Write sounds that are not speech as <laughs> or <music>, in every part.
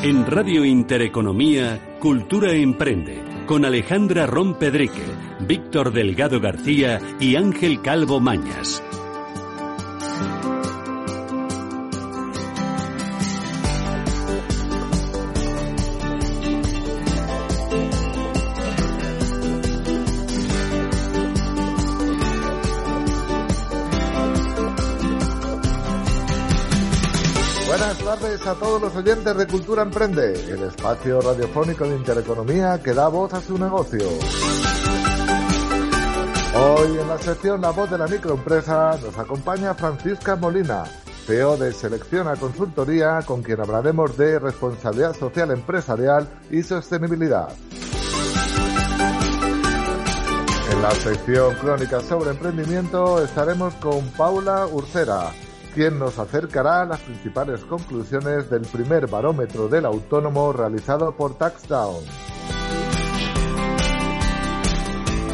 En Radio Intereconomía, Cultura Emprende, con Alejandra Rompedrique, Víctor Delgado García y Ángel Calvo Mañas. A todos los oyentes de Cultura Emprende, el espacio radiofónico de Intereconomía que da voz a su negocio. Hoy en la sección La Voz de la Microempresa nos acompaña Francisca Molina, CEO de Selecciona Consultoría, con quien hablaremos de responsabilidad social empresarial y sostenibilidad. En la sección Crónicas sobre Emprendimiento estaremos con Paula Urcera, quien nos acercará a las principales conclusiones del primer barómetro del autónomo realizado por TaxDown.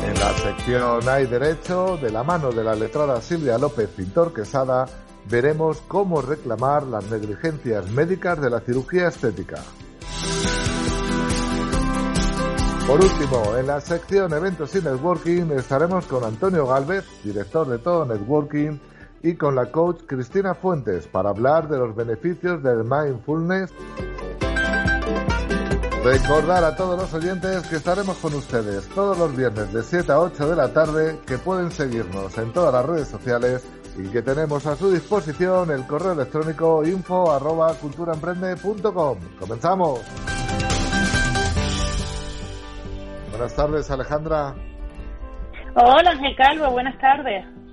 En la sección Hay Derecho, de la mano de la letrada Silvia López Pintor Quesada, veremos cómo reclamar las negligencias médicas de la cirugía estética. Por último, en la sección Eventos y Networking estaremos con Antonio Galvez, director de Todo Networking, y con la coach Cristina Fuentes para hablar de los beneficios del mindfulness. Recordar a todos los oyentes que estaremos con ustedes todos los viernes de 7 a 8 de la tarde, que pueden seguirnos en todas las redes sociales y que tenemos a su disposición el correo electrónico info arroba culturaemprende.com. ¡Comenzamos! Buenas tardes, Alejandra. Hola, Ángel Calvo, buenas tardes.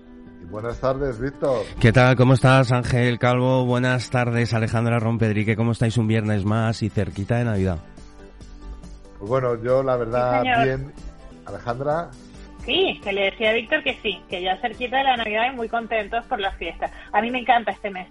Buenas tardes, Víctor. ¿Qué tal? ¿Cómo estás, Ángel Calvo? Buenas tardes, Alejandra Rompedrique. ¿Cómo estáis un viernes más y cerquita de Navidad? Pues bueno, yo la verdad bien. Alejandra. Sí, que le decía a Víctor que sí, que ya cerquita de la Navidad y muy contentos por la fiesta. A mí me encanta este mes.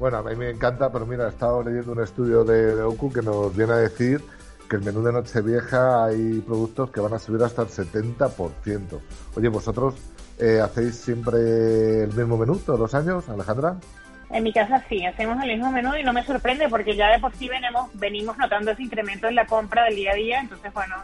Bueno, a mí me encanta, pero mira, he estado leyendo un estudio de, de OCU que nos viene a decir que el menú de Nochevieja hay productos que van a subir hasta el 70%. Oye, vosotros eh, ¿Hacéis siempre el mismo menú todos los años, Alejandra? En mi casa sí, hacemos el mismo menú y no me sorprende porque ya de por sí venimos, venimos notando ese incremento en la compra del día a día, entonces bueno,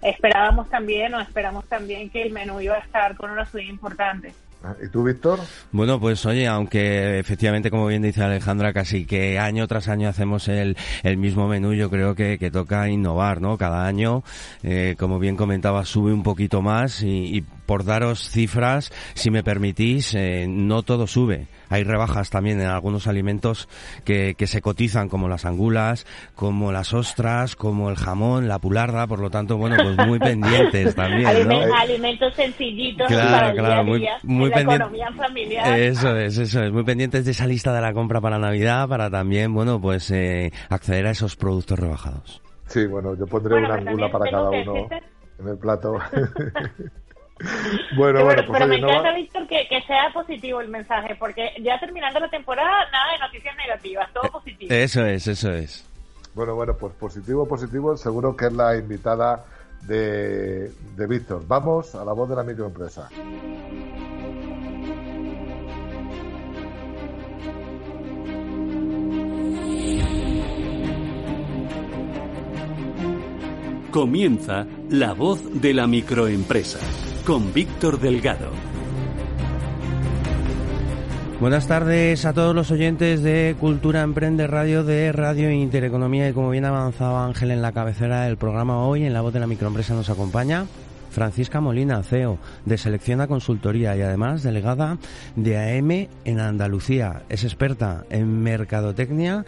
esperábamos también o esperamos también que el menú iba a estar con una subida importante. Ah, ¿Y tú, Víctor? Bueno, pues oye, aunque efectivamente, como bien dice Alejandra, casi que año tras año hacemos el, el mismo menú, yo creo que, que toca innovar, ¿no? Cada año, eh, como bien comentaba, sube un poquito más y, y por daros cifras, si me permitís, eh, no todo sube. Hay rebajas también en algunos alimentos que, que se cotizan, como las angulas, como las ostras, como el jamón, la pularda, por lo tanto, bueno, pues muy <laughs> pendientes también, ¿no? Alimentos sencillitos claro, para el claro, día a muy, día, muy en la pendiente- economía familiar. Eso es, eso es. Muy pendientes de esa lista de la compra para Navidad, para también, bueno, pues eh, acceder a esos productos rebajados. Sí, bueno, yo pondré Bueno, una angula para cada uno en el plato. <laughs> <laughs> Pero, bueno, bueno, pues pero me no encanta, va- Víctor, que, que sea positivo el mensaje, porque ya terminando la temporada, nada de noticias negativas, todo positivo. Eso es, eso es. Bueno, bueno, pues positivo, positivo, seguro que es la invitada de, de Víctor. Vamos a la voz de la microempresa. Comienza La Voz de la Microempresa con Víctor Delgado. Buenas tardes a todos los oyentes de Cultura Emprende Radio de Radio Intereconomía y como bien avanzaba Ángel en la cabecera del programa hoy, en la voz de la microempresa nos acompaña. Francisca Molina, CEO de Selecciona Consultoría y además delegada de AM en Andalucía. Es experta en mercadotecnia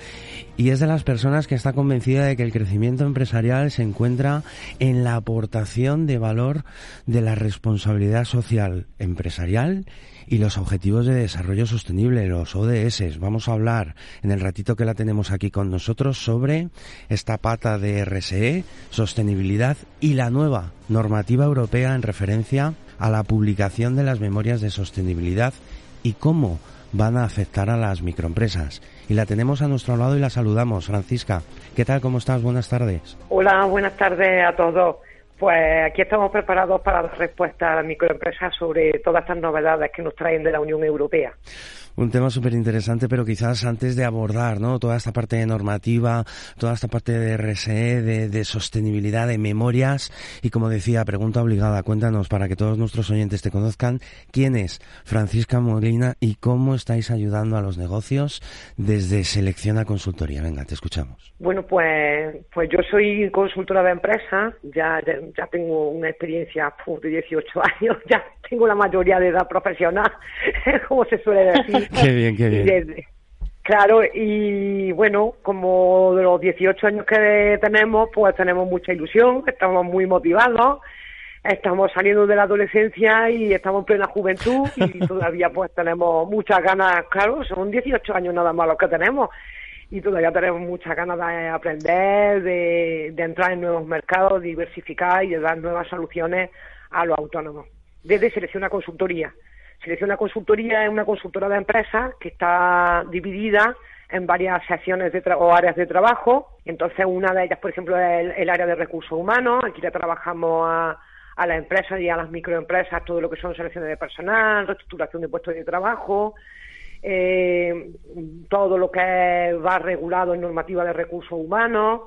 y es de las personas que está convencida de que el crecimiento empresarial se encuentra en la aportación de valor de la responsabilidad social empresarial y los Objetivos de Desarrollo Sostenible, los ODS. Vamos a hablar en el ratito que la tenemos aquí con nosotros sobre esta pata de RSE, sostenibilidad y la nueva normativa europea en referencia a la publicación de las memorias de sostenibilidad y cómo van a afectar a las microempresas. Y la tenemos a nuestro lado y la saludamos. Francisca, ¿qué tal? ¿Cómo estás? Buenas tardes. Hola, buenas tardes a todos. Pues aquí estamos preparados para dar respuesta a las microempresas sobre todas estas novedades que nos traen de la Unión Europea un tema súper interesante, pero quizás antes de abordar ¿no? toda esta parte de normativa, toda esta parte de RSE, de, sostenibilidad, de memorias, y como decía, pregunta obligada, cuéntanos para que todos nuestros oyentes te conozcan, ¿quién es Francisca Molina y cómo estáis ayudando a los negocios desde Selección a Consultoría? Venga, te escuchamos. Bueno, pues, pues yo soy consultora de empresa, ya, ya, tengo una experiencia de 18 <laughs> años, ya tengo la mayoría de edad profesional, <laughs> como se suele decir. <laughs> qué bien, qué bien. claro, y bueno, como de los 18 años que tenemos, pues tenemos mucha ilusión, estamos muy motivados, estamos saliendo de la adolescencia y estamos en plena juventud y <laughs> todavía pues tenemos muchas ganas, claro, son 18 años nada más los que tenemos y todavía tenemos muchas ganas de aprender, de, de entrar en nuevos mercados, diversificar y de dar nuevas soluciones a los autónomos. Desde Selección a Consultoría. Selección a Consultoría es una consultora de empresas que está dividida en varias secciones de o áreas de trabajo. Entonces, una de ellas, por ejemplo, es el, área de recursos humanos. Aquí le trabajamos a, a las empresas y a las microempresas todo lo que son selecciones de personal, reestructuración de puestos de trabajo, eh, todo lo que va regulado en normativa de recursos humanos.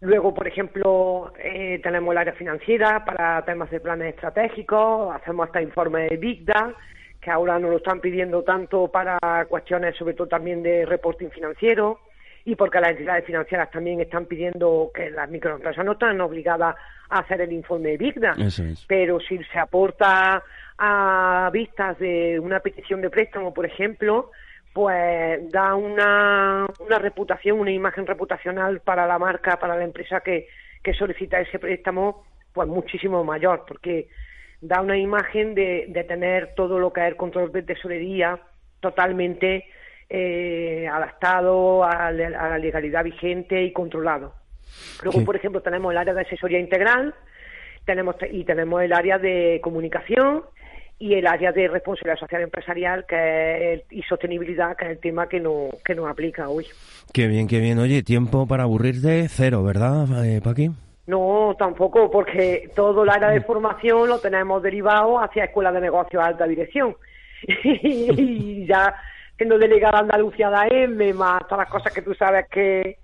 Luego, por ejemplo, eh, tenemos el área financiera para temas de planes estratégicos, hacemos hasta informes de Big Data, que ahora nos lo están pidiendo tanto para cuestiones sobre todo también de reporting financiero y porque las entidades financieras también están pidiendo que las microempresas no están obligadas a hacer el informe de Big Data, pero si se aporta a vistas de una petición de préstamo, por ejemplo, pues da una, una reputación, una imagen reputacional para la marca, para la empresa que, que solicita ese préstamo, pues muchísimo mayor, porque da una imagen de, de tener todo lo que es el control de tesorería totalmente eh, adaptado a, la legalidad vigente y controlado. Luego, por ejemplo, tenemos el área de asesoría integral tenemos y tenemos el área de comunicación y el área de responsabilidad social empresarial que y sostenibilidad, que es el tema que, no, que nos aplica hoy. Qué bien, qué bien. Oye, tiempo para aburrirte cero, ¿verdad, eh, Paqui? No, tampoco, porque todo el área de formación lo tenemos derivado hacia Escuela de Negocios Alta Dirección. <laughs> y ya siendo delegada Andalucía de AM, más todas las cosas que tú sabes que,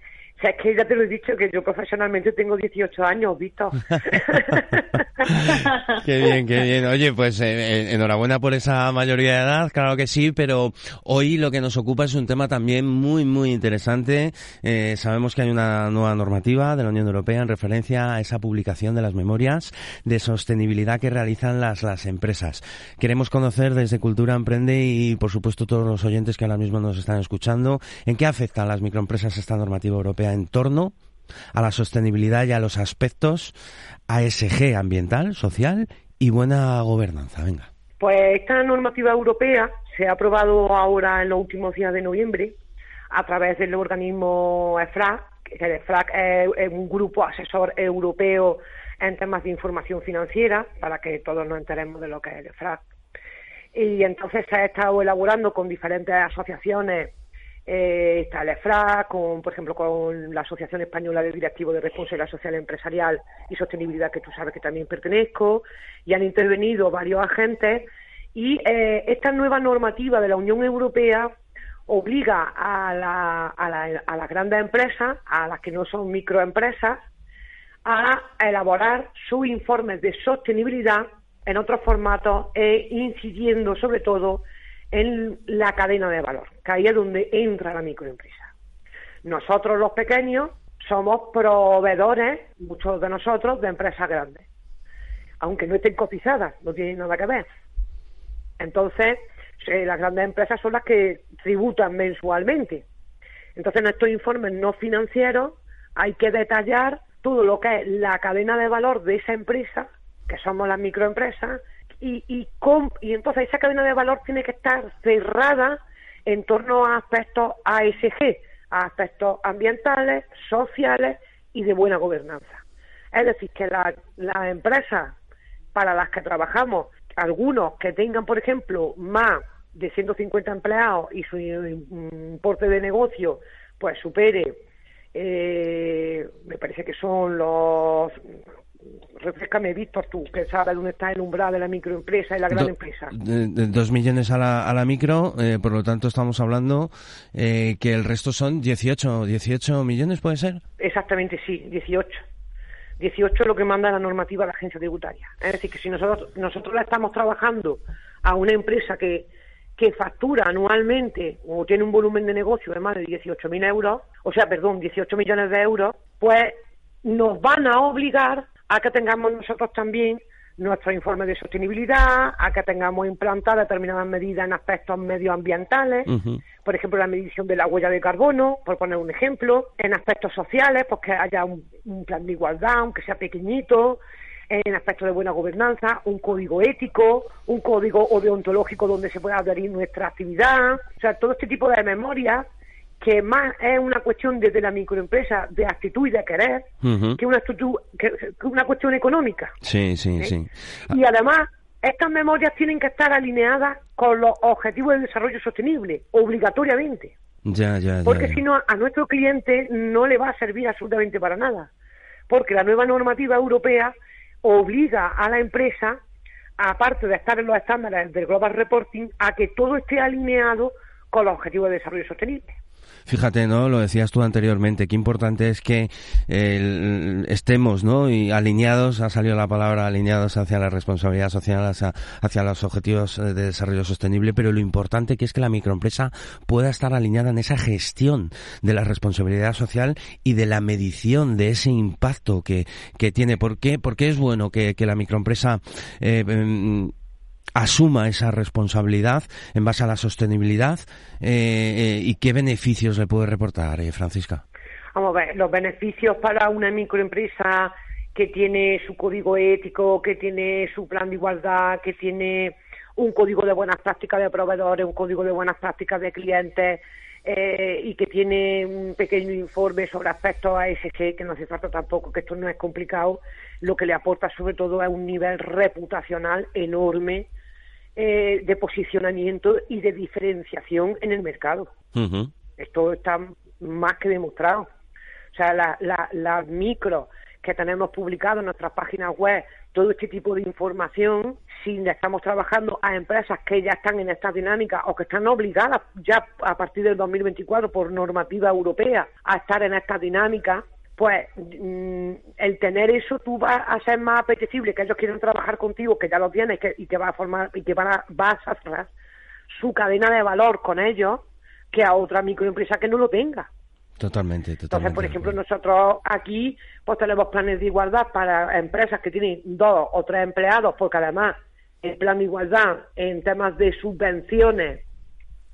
es que ya te lo he dicho, que yo profesionalmente tengo 18 años, Víctor. <laughs> qué bien, qué bien. Oye, pues eh, eh, enhorabuena por esa mayoría de edad, claro que sí, pero hoy lo que nos ocupa es un tema también muy, muy interesante. Eh, sabemos que hay una nueva normativa de la Unión Europea en referencia a esa publicación de las memorias de sostenibilidad que realizan las, las empresas. Queremos conocer desde Cultura Emprende y, por supuesto, todos los oyentes que ahora mismo nos están escuchando, en qué afecta a las microempresas esta normativa europea en torno a la sostenibilidad y a los aspectos ASG ambiental, social y buena gobernanza. Venga. Pues esta normativa europea se ha aprobado ahora en los últimos días de noviembre a través del organismo EFRAG, que el EFRAG es un grupo asesor europeo en temas de información financiera, para que todos nos enteremos de lo que es el EFRAG. Y entonces se ha estado elaborando con diferentes asociaciones eh, está el EFRA, con, por ejemplo, con la Asociación Española de Directivos de Responsabilidad Social Empresarial y Sostenibilidad, que tú sabes que también pertenezco, y han intervenido varios agentes. Y eh, esta nueva normativa de la Unión Europea obliga a, la, a, la, a las grandes empresas, a las que no son microempresas, a elaborar sus informes de sostenibilidad en otros formatos e incidiendo sobre todo en la cadena de valor, que ahí es donde entra la microempresa. Nosotros los pequeños somos proveedores, muchos de nosotros, de empresas grandes. aunque no estén cotizadas, no tienen nada que ver. Entonces, eh, las grandes empresas son las que tributan mensualmente. Entonces, en estos informes no financieros hay que detallar todo lo que es la cadena de valor de esa empresa, que somos las microempresas, y, y, y entonces esa cadena de valor tiene que estar cerrada en torno a aspectos ASG, a aspectos ambientales, sociales y de buena gobernanza. Es decir, que las empresas para las que trabajamos, algunos que tengan, por ejemplo, más de 150 empleados y su importe de negocio pues supere, eh, me parece que son los refrescame, Víctor, tú, que sabes dónde está el umbral de la microempresa y la gran empresa. dos millones a la, a la micro, eh, por lo tanto estamos hablando eh, que el resto son 18, 18 millones, ¿puede ser? Exactamente, sí, 18. 18 es lo que manda la normativa de la agencia tributaria. Es decir, que si nosotros, nosotros la estamos trabajando a una empresa que, que factura anualmente o tiene un volumen de negocio de más de 18.000 euros, o sea, perdón, 18 millones de euros, pues nos van a obligar a que tengamos nosotros también nuestros informes de sostenibilidad, a que tengamos implantadas determinadas medidas en aspectos medioambientales, por ejemplo, la medición de la huella de carbono, por poner un ejemplo, en aspectos sociales, pues que haya un, plan de igualdad, aunque sea pequeñito, en aspectos de buena gobernanza, un código ético, un código deontológico donde se pueda adherir nuestra actividad, o sea, todo este tipo de memorias que más es una cuestión desde la microempresa de actitud y de querer que, una actitud, que, una cuestión económica. Sí, sí, ¿Eh? sí. Y además, estas memorias tienen que estar alineadas con los objetivos de desarrollo sostenible, obligatoriamente. Ya, ya, Porque si no, a nuestro cliente no le va a servir absolutamente para nada. Porque la nueva normativa europea obliga a la empresa, aparte de estar en los estándares del Global Reporting, a que todo esté alineado con los objetivos de desarrollo sostenible. Fíjate, ¿no? Lo decías tú anteriormente, qué importante es que estemos, ¿no? Y alineados, ha salido la palabra alineados hacia la responsabilidad social, hacia, los objetivos de desarrollo sostenible, pero lo importante que es que la microempresa pueda estar alineada en esa gestión de la responsabilidad social y de la medición de ese impacto que, tiene. ¿Por qué? Porque es bueno que, la microempresa eh, em, asuma esa responsabilidad en base a la sostenibilidad eh, eh, y qué beneficios le puede reportar, eh, Francisca. Vamos a ver, los beneficios para una microempresa que tiene su código ético, que tiene su plan de igualdad, que tiene un código de buenas prácticas de proveedores, un código de buenas prácticas de clientes y que tiene un pequeño informe sobre aspectos ASC, que no hace falta tampoco, que esto no es complicado, lo que le aporta sobre todo es un nivel reputacional enorme eh, de posicionamiento y de diferenciación en el mercado. Esto está más que demostrado. O sea, las la, micros que tenemos publicado en nuestras páginas web, todo este tipo de información, si le estamos trabajando a empresas que ya están en esta dinámica o que están obligadas ya a partir del 2024 por normativa europea a estar en esta dinámica, pues mm, el tener eso tú vas a ser más apetecible, que ellos quieren trabajar contigo, que ya lo tienes que, y que va a formar y que van a, vas a cerrar su cadena de valor con ellos que a otra microempresa que no lo tenga. Totalmente, totalmente. Entonces, por ejemplo, nosotros aquí pues tenemos planes de igualdad para empresas que tienen dos o tres empleados, porque además el plan de igualdad en temas de subvenciones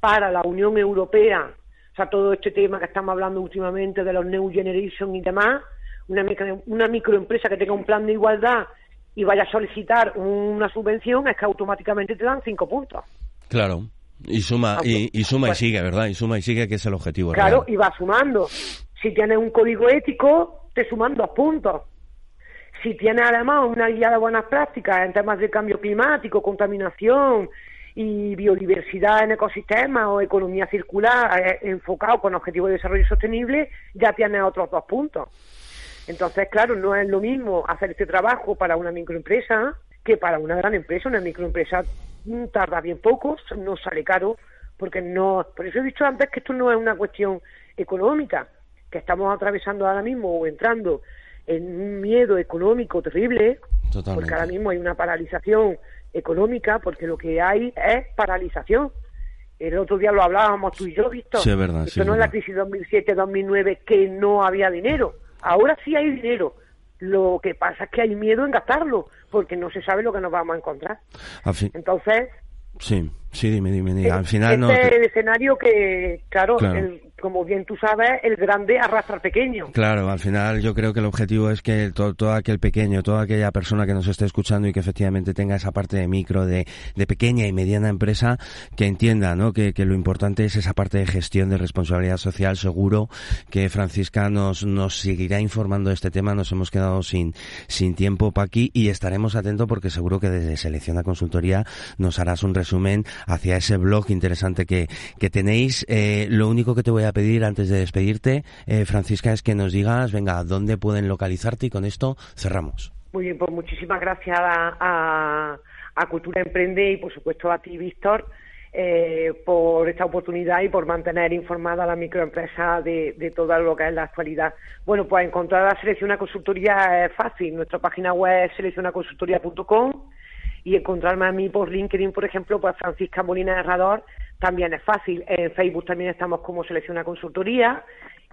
para la Unión Europea sea, todo este tema que estamos hablando últimamente de los New Generation y demás, una, una microempresa que tenga un plan de igualdad y vaya a solicitar una subvención, es que automáticamente te dan cinco puntos. Claro. Y suma, y, suma y pues sigue, ¿verdad? Y suma y sigue, que es el objetivo. Claro, y va sumando. Si tienes un código ético, te suman dos puntos. Si tienes además una guía de buenas prácticas en temas de cambio climático, contaminación, y biodiversidad en ecosistemas o economía circular eh, enfocado con objetivos de desarrollo sostenible, ya tiene otros dos puntos. Entonces, claro, no es lo mismo hacer este trabajo para una microempresa que para una gran empresa. Una microempresa mm, tarda bien poco, no sale caro, porque no. Por eso he dicho antes que esto no es una cuestión económica, que estamos atravesando ahora mismo o entrando en un miedo económico terrible, porque ahora mismo hay una paralización económica, porque lo que hay es paralización. El otro día lo hablábamos tú y yo, Víctor. Sí, es verdad. Esto no es la crisis 2007-2009 que no había dinero. Ahora sí hay dinero. Lo que pasa es que hay miedo en gastarlo, porque no se sabe lo que nos vamos a encontrar. Entonces, Sí, sí, dime, dime, Al final este no. es el escenario que, claro, como bien tú sabes, el grande arrastra al pequeño. Claro, al final yo creo que el objetivo es que todo, aquel pequeño, toda aquella persona que nos esté escuchando y que efectivamente tenga esa parte de micro, de, de pequeña y mediana empresa, que entienda, ¿no? Que, que, lo importante es esa parte de gestión de responsabilidad social. Seguro que Francisca nos, nos seguirá informando de este tema. Nos hemos quedado sin, sin tiempo, Paqui, y estaremos atentos porque seguro que desde Selección a Consultoría nos harás un resumen hacia ese blog interesante que, que tenéis. Eh, lo único que te voy a pedir antes de despedirte, eh, Francisca, es que nos digas, venga, dónde pueden localizarte y con esto cerramos. Muy bien, pues muchísimas gracias a, a, Cultura Emprende y por supuesto a ti, Víctor. Eh, por esta oportunidad y por mantener informada a la microempresa de, de todo lo que es la actualidad. Bueno, pues encontrar a consultoría es fácil. Nuestra página web es seleccionaconsultoría.com y encontrarme a mí por LinkedIn, por ejemplo, pues Francisca Molina Herrador también es fácil. En Facebook también estamos como Selecciona Consultoría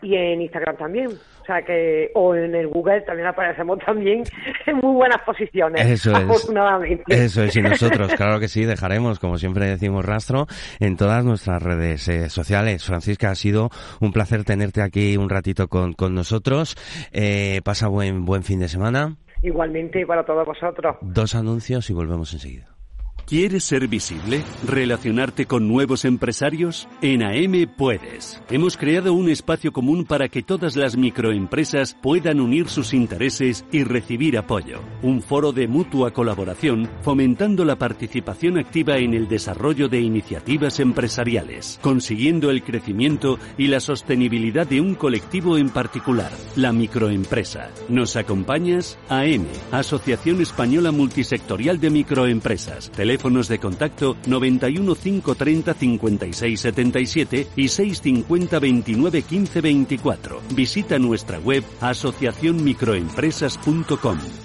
y en Instagram también. O sea que, o en el Google también aparecemos también <laughs> en muy buenas posiciones. Eso afortunadamente. es. Eso es, y nosotros, <laughs> claro que sí, dejaremos, como siempre decimos, rastro en todas nuestras redes eh, sociales. Francisca, ha sido un placer tenerte aquí un ratito con, con nosotros. Eh, pasa buen, buen fin de semana. Igualmente para todos vosotros. Dos anuncios y volvemos enseguida. ¿Quieres ser visible? ¿Relacionarte con nuevos empresarios? En AM puedes. Hemos creado un espacio común para que todas las microempresas puedan unir sus intereses y recibir apoyo. Un foro de mutua colaboración fomentando la participación activa en el desarrollo de iniciativas empresariales, consiguiendo el crecimiento y la sostenibilidad de un colectivo en particular, la microempresa. ¿Nos acompañas? AM, Asociación Española Multisectorial de Microempresas teléfonos de contacto 91 530 56 77 y 650 29 15 24. Visita nuestra web asociacionmicroempresas.com.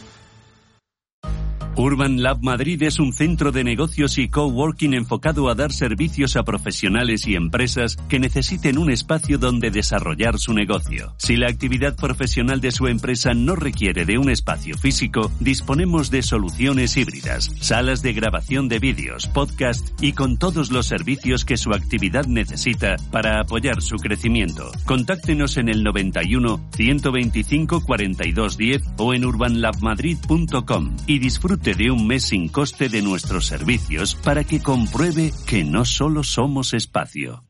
Urban Lab Madrid es un centro de negocios y coworking enfocado a dar servicios a profesionales y empresas que necesiten un espacio donde desarrollar su negocio. Si la actividad profesional de su empresa no requiere de un espacio físico, disponemos de soluciones híbridas, salas de grabación de vídeos, podcast y con todos los servicios que su actividad necesita para apoyar su crecimiento. Contáctenos en el 91 125 42 10 o en urbanlabmadrid.com y disfrute de un mes sin coste de nuestros servicios para que compruebe que no solo somos espacio.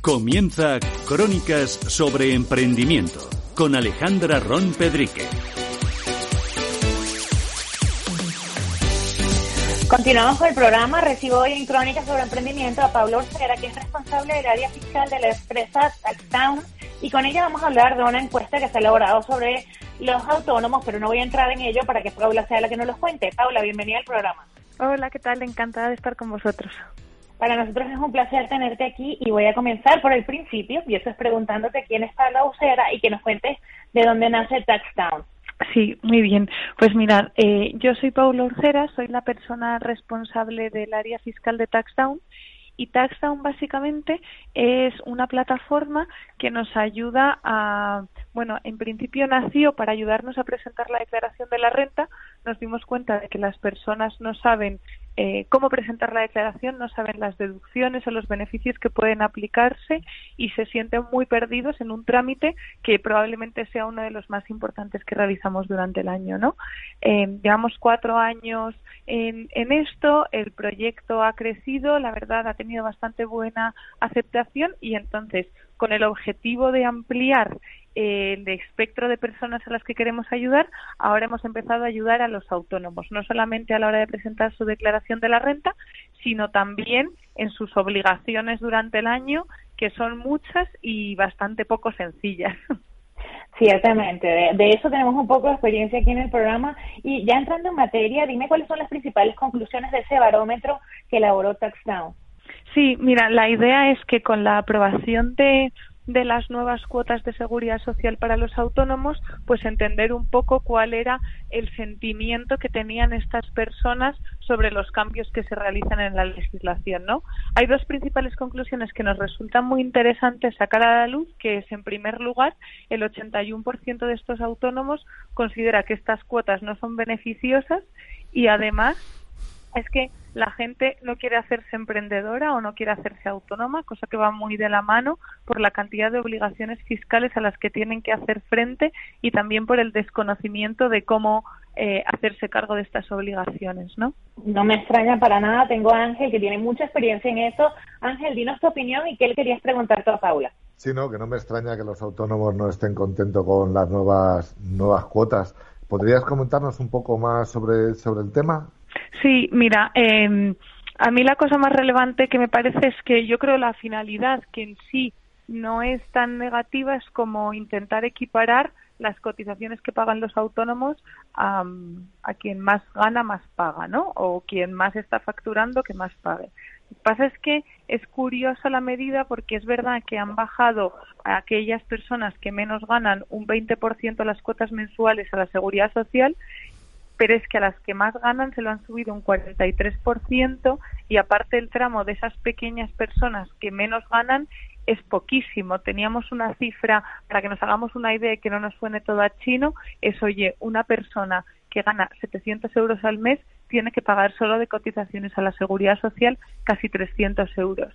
Comienza Crónicas sobre Emprendimiento con Alejandra Ron Pedrique. Continuamos con el programa. Recibo hoy en Crónicas sobre Emprendimiento a Pablo Orcera, que es responsable del área fiscal de la empresa Taxtown. Y con ella vamos a hablar de una encuesta que se ha elaborado sobre los autónomos, pero no voy a entrar en ello para que Paula sea la que nos los cuente. Paula, bienvenida al programa. Hola, ¿qué tal? Encantada de estar con vosotros. Para nosotros es un placer tenerte aquí y voy a comenzar por el principio, y eso es preguntándote quién es Pablo Orcera y que nos cuentes de dónde nace Taxtown. Sí, muy bien. Pues mirad, eh, yo soy Paulo Orcera, soy la persona responsable del área fiscal de Taxdown y Taxdown básicamente es una plataforma que nos ayuda a, bueno, en principio nació para ayudarnos a presentar la declaración de la renta. Nos dimos cuenta de que las personas no saben eh, cómo presentar la declaración, no saben las deducciones o los beneficios que pueden aplicarse y se sienten muy perdidos en un trámite que probablemente sea uno de los más importantes que realizamos durante el año, ¿no? Eh, llevamos cuatro años en, en esto, el proyecto ha crecido, la verdad ha tenido bastante buena aceptación y entonces con el objetivo de ampliar el espectro de personas a las que queremos ayudar, ahora hemos empezado a ayudar a los autónomos, no solamente a la hora de presentar su declaración de la renta, sino también en sus obligaciones durante el año, que son muchas y bastante poco sencillas. <laughs> Ciertamente, de, eso tenemos un poco de experiencia aquí en el programa. Y ya entrando en materia, dime cuáles son las principales conclusiones de ese barómetro que elaboró Taxdown. Sí, mira, la idea es que con la aprobación de de las nuevas cuotas de seguridad social para los autónomos, pues entender un poco cuál era el sentimiento que tenían estas personas sobre los cambios que se realizan en la legislación, ¿no? Hay dos principales conclusiones que nos resultan muy interesantes sacar a la luz, que es en primer lugar, el 81% de estos autónomos considera que estas cuotas no son beneficiosas y además es que la gente no quiere hacerse emprendedora o no quiere hacerse autónoma, cosa que va muy de la mano por la cantidad de obligaciones fiscales a las que tienen que hacer frente y también por el desconocimiento de cómo eh, hacerse cargo de estas obligaciones, ¿no? No me extraña para nada. Tengo a Ángel que tiene mucha experiencia en eso. Ángel, dinos tu opinión y qué le querías preguntar a Paula. Sí, no, que no me extraña que los autónomos no estén contentos con las nuevas nuevas cuotas. ¿Podrías comentarnos un poco más sobre, sobre el tema? Sí, mira, eh, a mí la cosa más relevante que me parece es que yo creo la finalidad, que en sí no es tan negativa, es como intentar equiparar las cotizaciones que pagan los autónomos a, a, quien más gana, más paga, ¿no? O quien más está facturando, que más pague. Lo que pasa es que es curiosa la medida porque es verdad que han bajado a aquellas personas que menos ganan un 20% las cuotas mensuales a la seguridad social pero es que a las que más ganan se lo han subido un 43% y aparte el tramo de esas pequeñas personas que menos ganan es poquísimo. Teníamos una cifra, para que nos hagamos una idea que no nos suene todo a chino, es, oye, una persona que gana 700 euros al mes tiene que pagar solo de cotizaciones a la seguridad social casi 300 euros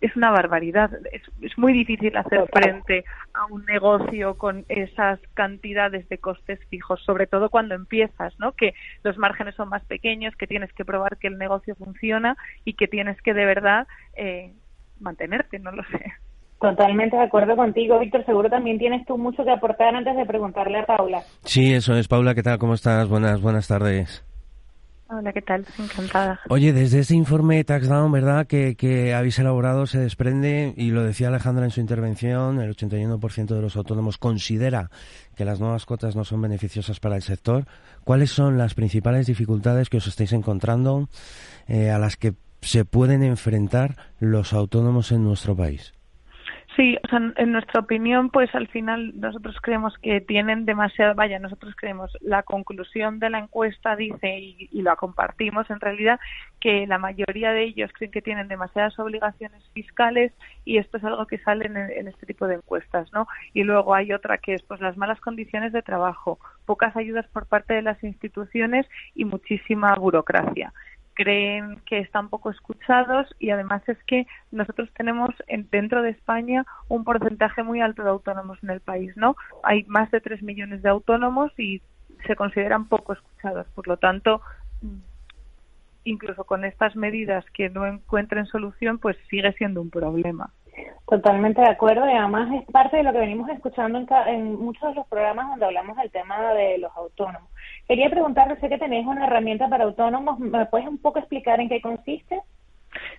es una barbaridad. Es, es, muy difícil hacer frente a un negocio con esas cantidades de costes fijos, sobre todo cuando empiezas, ¿no? Que los márgenes son más pequeños, que tienes que probar que el negocio funciona y que tienes que de verdad eh, mantenerte, no lo sé. Totalmente de acuerdo contigo, Víctor. Seguro también tienes tú mucho que aportar antes de preguntarle a Paula. Sí, eso es. Paula, ¿qué tal? ¿Cómo estás? Buenas, buenas tardes. Hola, ¿qué tal? Encantada. Oye, desde ese informe TaxDown, ¿verdad?, que, que habéis elaborado se desprende, y lo decía Alejandra en su intervención, el 81% de los autónomos considera que las nuevas cuotas no son beneficiosas para el sector. ¿Cuáles son las principales dificultades que os estáis encontrando eh, a las que se pueden enfrentar los autónomos en nuestro país? Sí, o sea, en nuestra opinión, pues al final nosotros creemos que tienen demasiado, vaya, nosotros creemos, la conclusión de la encuesta dice, y, la compartimos en realidad, que la mayoría de ellos creen que tienen demasiadas obligaciones fiscales y esto es algo que sale en, en, este tipo de encuestas, ¿no? Y luego hay otra que es pues las malas condiciones de trabajo, pocas ayudas por parte de las instituciones y muchísima burocracia creen que están poco escuchados y además es que nosotros tenemos en, dentro de España un porcentaje muy alto de autónomos en el país, ¿no? Hay más de tres millones de autónomos y se consideran poco escuchados. Por lo tanto, incluso con estas medidas que no encuentren solución, pues sigue siendo un problema. Totalmente de acuerdo y además es parte de lo que venimos escuchando en, en, muchos de los programas donde hablamos del tema de los autónomos. Quería preguntarle, sé que tenéis una herramienta para autónomos, ¿me puedes un poco explicar en qué consiste?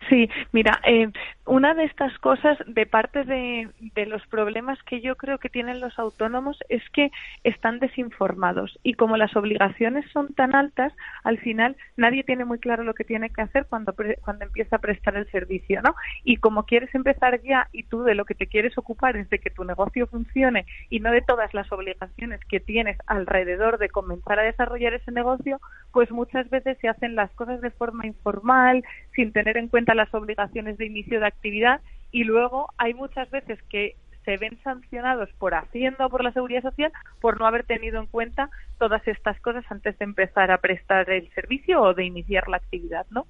Sí, mira, eh, una de estas cosas de parte de, de, los problemas que yo creo que tienen los autónomos es que están desinformados y como las obligaciones son tan altas, al final nadie tiene muy claro lo que tiene que hacer cuando, cuando empieza a prestar el servicio, ¿no? Y como quieres empezar ya y tú de lo que te quieres ocupar es de que tu negocio funcione y no de todas las obligaciones que tienes alrededor de comenzar a desarrollar ese negocio, pues muchas veces se hacen las cosas de forma informal, sin tener en cuenta las obligaciones de inicio de actividad y luego hay muchas veces que se ven sancionados por Hacienda o por la Seguridad Social por no haber tenido en cuenta todas estas cosas antes de empezar a prestar el servicio o de iniciar la actividad, ¿no?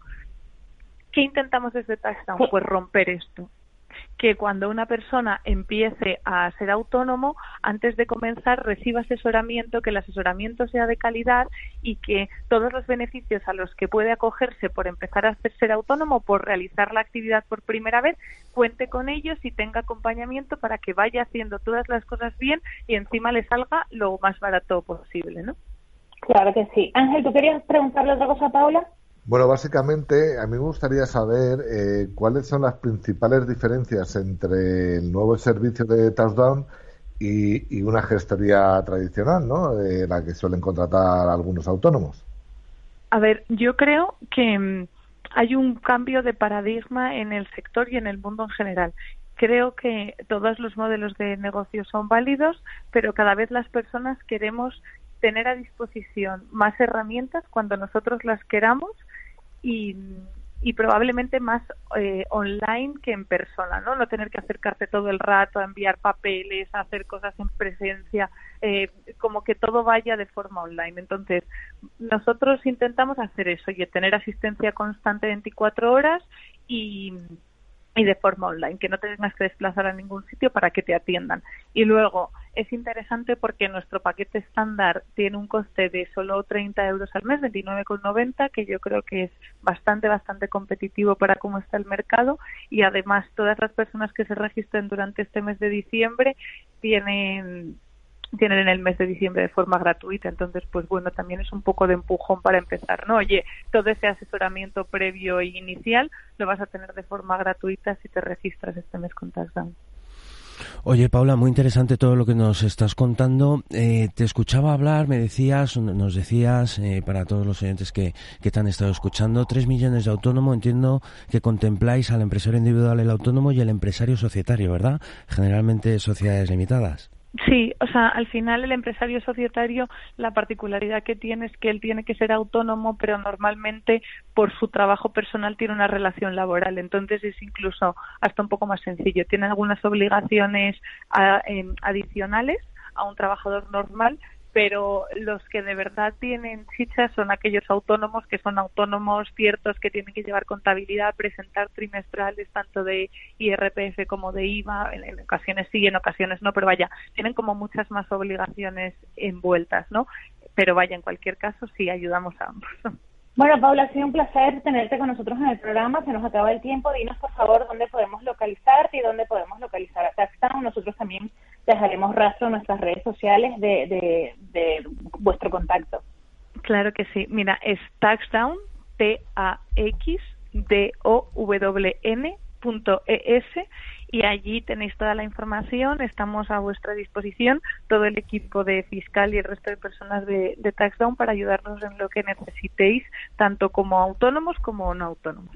¿Qué intentamos desde Taxdown? Pues romper esto que cuando una persona empiece a ser autónomo, antes de comenzar reciba asesoramiento, que el asesoramiento sea de calidad y que todos los beneficios a los que puede acogerse por empezar a ser autónomo, por realizar la actividad por primera vez, cuente con ellos y tenga acompañamiento para que vaya haciendo todas las cosas bien y encima le salga lo más barato posible, ¿no? Claro que sí. Ángel, ¿tú querías preguntarle otra cosa a Paula? Bueno, básicamente a mí me gustaría saber eh, cuáles son las principales diferencias entre el nuevo servicio de Touchdown y, una gestoría tradicional, ¿no? Eh, la que suelen contratar algunos autónomos. A ver, yo creo que mm, hay un cambio de paradigma en el sector y en el mundo en general creo que todos los modelos de negocio son válidos, pero cada vez las personas queremos tener a disposición más herramientas cuando nosotros las queramos y, y probablemente más eh, online que en persona, ¿no? No tener que acercarse todo el rato a enviar papeles, a hacer cosas en presencia, eh, como que todo vaya de forma online. Entonces, nosotros intentamos hacer eso y tener asistencia constante 24 horas y y de forma online, que no tengas que desplazar a ningún sitio para que te atiendan. Y luego es interesante porque nuestro paquete estándar tiene un coste de solo 30 euros al mes, 29,90, que yo creo que es bastante, bastante competitivo para cómo está el mercado. Y además todas las personas que se registren durante este mes de diciembre tienen tienen en el mes de diciembre de forma gratuita. Entonces, pues bueno, también es un poco de empujón para empezar, ¿no? Oye, todo ese asesoramiento previo e inicial lo vas a tener de forma gratuita si te registras este mes con TaxDown. Oye, Paula, muy interesante todo lo que nos estás contando. Eh, te escuchaba hablar, me decías, nos decías, eh, para todos los oyentes que, que te han estado escuchando, tres millones de autónomos. Entiendo que contempláis al empresario individual, el autónomo y el empresario societario, ¿verdad? Generalmente sociedades limitadas. Sí, o sea, al final el empresario societario, la particularidad que tiene es que él tiene que ser autónomo, pero normalmente por su trabajo personal tiene una relación laboral. Entonces es incluso hasta un poco más sencillo. Tiene algunas obligaciones eh, adicionales a un trabajador normal, pero los que de verdad tienen chicha son aquellos autónomos que son autónomos ciertos que tienen que llevar contabilidad, presentar trimestrales tanto de IRPF como de IVA, en, ocasiones sí, en ocasiones no, pero vaya, tienen como muchas más obligaciones envueltas, ¿no? Pero vaya, en cualquier caso sí ayudamos a ambos. Bueno, Paula, ha sido un placer tenerte con nosotros en el programa. Se nos acaba el tiempo. Dinos, por favor, dónde podemos localizarte y dónde podemos localizar a Taxtown. Nosotros también dejaremos rastro en nuestras redes sociales de, de, vuestro contacto. Claro que sí. Mira, es Taxdown, T-A-X-D-O-W-N punto .es y allí tenéis toda la información, estamos a vuestra disposición, todo el equipo de fiscal y el resto de personas de, de TaxDown para ayudarnos en lo que necesitéis, tanto como autónomos como no autónomos.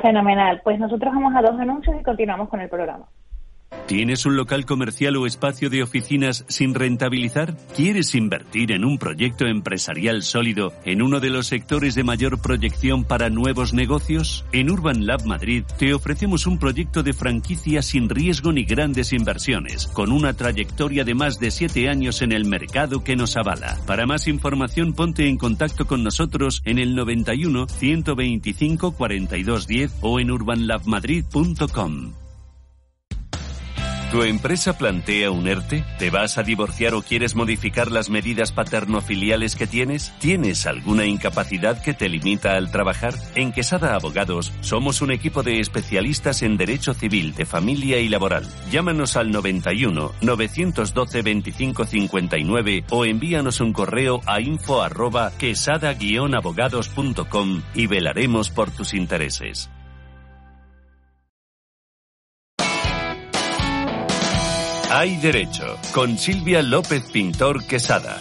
Fenomenal, pues nosotros vamos a dos anuncios y continuamos con el programa. ¿Tienes un local comercial o espacio de oficinas sin rentabilizar? ¿Quieres invertir en un proyecto empresarial sólido en uno de los sectores de mayor proyección para nuevos negocios? En Urban Lab Madrid te ofrecemos un proyecto de franquicia sin riesgo ni grandes inversiones, con una trayectoria de más de siete años en el mercado que nos avala. Para más información ponte en contacto con nosotros en el 91 125 4210 o en urbanlabmadrid.com. ¿Tu empresa plantea un ERTE? ¿Te vas a divorciar o quieres modificar las medidas paterno-filiales que tienes? ¿Tienes alguna incapacidad que te limita al trabajar? En Quesada Abogados somos un equipo de especialistas en derecho civil, de familia y laboral. Llámanos al 91 912 25 59 o envíanos un correo a info arroba quesada-abogados.com y velaremos por tus intereses. Hay Derecho, con Silvia López Pintor Quesada.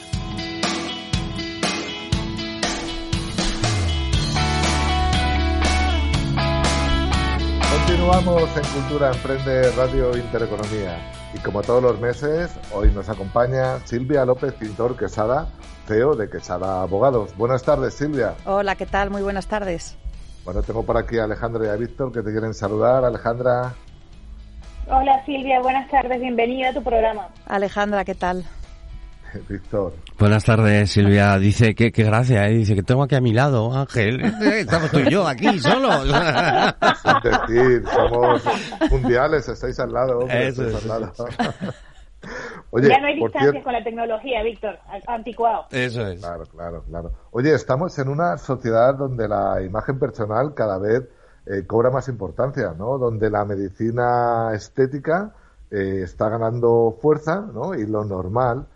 Continuamos en Cultura Emprende Radio Intereconomía. Y como todos los meses, hoy nos acompaña Silvia López Pintor Quesada, CEO de Quesada Abogados. Buenas tardes, Silvia. Hola, ¿qué tal? Muy buenas tardes. Bueno, tengo por aquí a Alejandra y a Víctor que te quieren saludar. Alejandra. Hola Silvia, buenas tardes, bienvenida a tu programa. Alejandra, ¿qué tal? <laughs> Víctor. Buenas tardes, Silvia. Dice que, qué gracia, ¿eh? dice que tengo aquí a mi lado, Ángel. Estamos tú y yo aquí solos. <laughs> Es decir, somos mundiales, estáis al lado, hombre, Eso estáis es, al lado. <laughs> ya no hay distancias cierto- con la tecnología, Víctor, anticuado. Eso es. Claro, claro, claro. Oye, estamos en una sociedad donde la imagen personal cada vez eh, cobra más importancia, ¿no? Donde la medicina estética eh, está ganando fuerza, ¿no? Y lo normal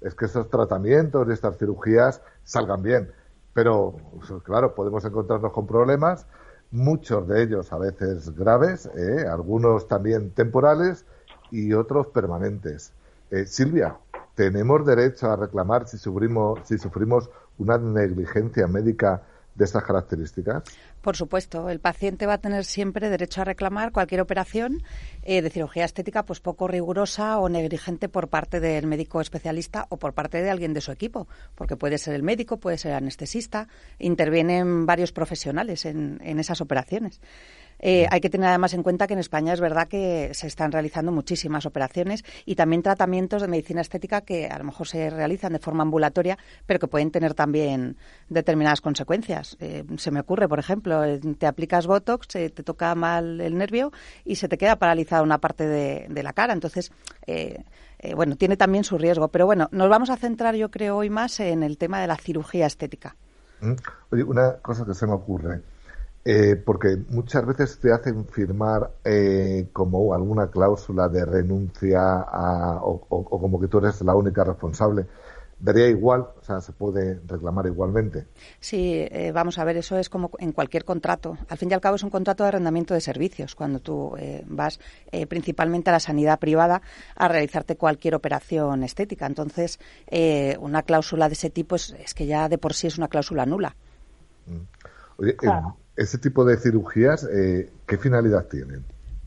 es que estos tratamientos y estas cirugías salgan bien. Pero, pues, claro, podemos encontrarnos con problemas, muchos de ellos a veces graves, ¿eh? algunos también temporales y otros permanentes. Eh, Silvia, ¿tenemos derecho a reclamar si sufrimos, si sufrimos una negligencia médica de estas características? Por supuesto, el paciente va a tener siempre derecho a reclamar cualquier operación eh, de cirugía estética pues poco rigurosa o negligente por parte del médico especialista o por parte de alguien de su equipo, porque puede ser el médico, puede ser el anestesista, intervienen varios profesionales en, en esas operaciones. Eh, hay que tener además en cuenta que en España es verdad que se están realizando muchísimas operaciones y también tratamientos de medicina estética que a lo mejor se realizan de forma ambulatoria, pero que pueden tener también determinadas consecuencias. Eh, se me ocurre, por ejemplo, eh, te aplicas Botox, te toca mal el nervio y se te queda paralizada una parte de, la cara. Entonces, bueno, tiene también su riesgo. Pero bueno, nos vamos a centrar, yo creo, hoy más en el tema de la cirugía estética. Mm. Oye, una cosa que se me ocurre. Eh, porque muchas veces te hacen firmar eh, como alguna cláusula de renuncia o, como que tú eres la única responsable. Daría igual, o sea, se puede reclamar igualmente. Sí, eh, vamos a ver, eso es como en cualquier contrato. Al fin y al cabo es un contrato de arrendamiento de servicios, cuando tú vas principalmente a la sanidad privada a realizarte cualquier operación estética. Entonces, una cláusula de ese tipo es, que ya de por sí es una cláusula nula. Mm. Oye, ese tipo de cirugías, eh, ¿qué finalidad tienen?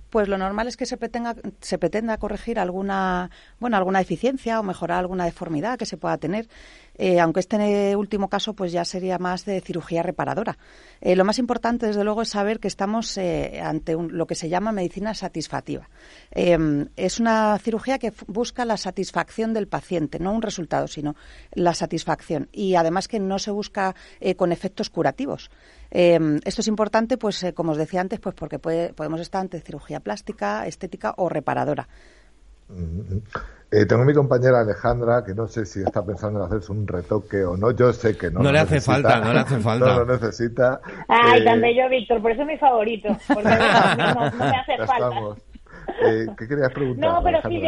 Pues lo normal es que se pretenda, se pretenda corregir alguna, bueno, alguna deficiencia o mejorar alguna deformidad que se pueda tener. Eh, aunque este último caso pues ya sería más de cirugía reparadora. Eh, lo más importante, desde luego, es saber que estamos eh, ante lo que se llama medicina satisfactiva. Em, es una cirugía que busca la satisfacción del paciente, no un resultado, sino la satisfacción. Y además que no se busca con efectos curativos. Em, esto es importante, pues como os decía antes, pues porque podemos estar ante cirugía plástica, estética o reparadora. Eh, tengo mi compañera Alejandra, que no sé si está pensando en hacerse un retoque o no. Yo sé que no. No le hace falta, no le hace <laughs> falta. No lo necesita. Ay, tan eh, bello Víctor, por eso es mi favorito. Porque no, no, me hace falta. Eh, ¿Qué querías preguntar? No, pero sí,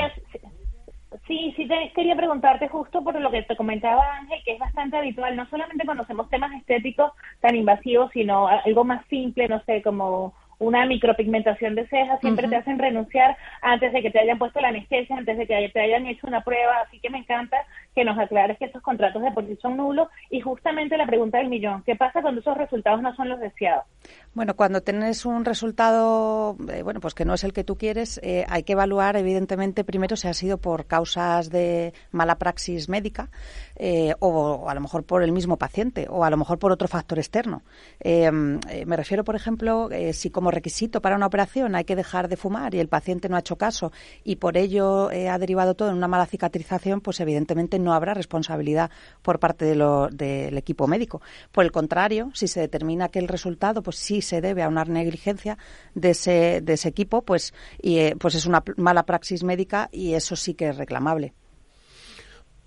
sí, sí te quería preguntarte justo por lo que te comentaba Ángel, que es bastante habitual. No solamente conocemos temas estéticos tan invasivos, sino algo más simple, no sé, como una micropigmentación de cejas, siempre te hacen renunciar antes de que te hayan puesto la anestesia, antes de que te hayan hecho una prueba, así que me encanta que nos aclares que estos contratos de por sí son nulos y justamente la pregunta del millón, ¿qué pasa cuando esos resultados no son los deseados? Bueno, cuando tienes un resultado, eh, bueno, pues que no es el que tú quieres, eh, hay que evaluar, evidentemente, primero si ha sido por causas de mala praxis médica eh, o, a lo mejor por el mismo paciente o a lo mejor por otro factor externo. me refiero, por ejemplo, si como requisito para una operación hay que dejar de fumar y el paciente no ha hecho caso y por ello ha derivado todo en una mala cicatrización, pues evidentemente no habrá responsabilidad por parte de lo, del equipo médico. Por el contrario, si se determina que el resultado, pues sí se debe a una negligencia de ese, de ese equipo, pues, y, eh, pues es una mala praxis médica y eso sí que es reclamable.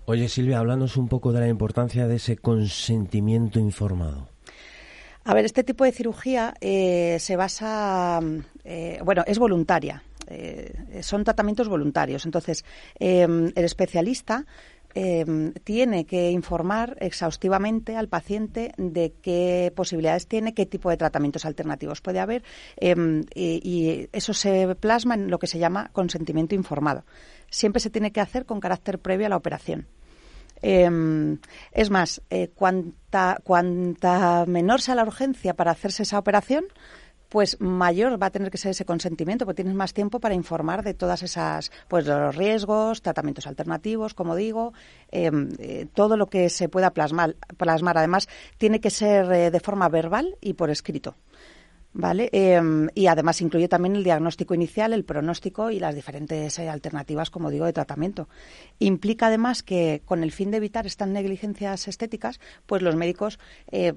Oye, Silvia, háblanos un poco de la importancia de ese consentimiento informado. A ver, este tipo de cirugía eh, se basa, eh, bueno, es voluntaria. son tratamientos voluntarios. Entonces, el especialista Em, tiene que informar exhaustivamente al paciente de qué posibilidades tiene, qué tipo de tratamientos alternativos puede haber em, y, eso se plasma en lo que se llama consentimiento informado. Siempre se tiene que hacer con carácter previo a la operación. Em, es más, eh, cuanta, cuanta menor sea la urgencia para hacerse esa operación, pues mayor va a tener que ser ese consentimiento, porque tienes más tiempo para informar de todas esas, pues los riesgos, tratamientos alternativos, como digo, em, eh, todo lo que se pueda plasmar. plasmar. Además, tiene que ser eh, de forma verbal y por escrito. ¿Vale? Em, y además incluye también el diagnóstico inicial, el pronóstico y las diferentes eh, alternativas, como digo, de tratamiento. Implica además que con el fin de evitar estas negligencias estéticas, pues los médicos eh,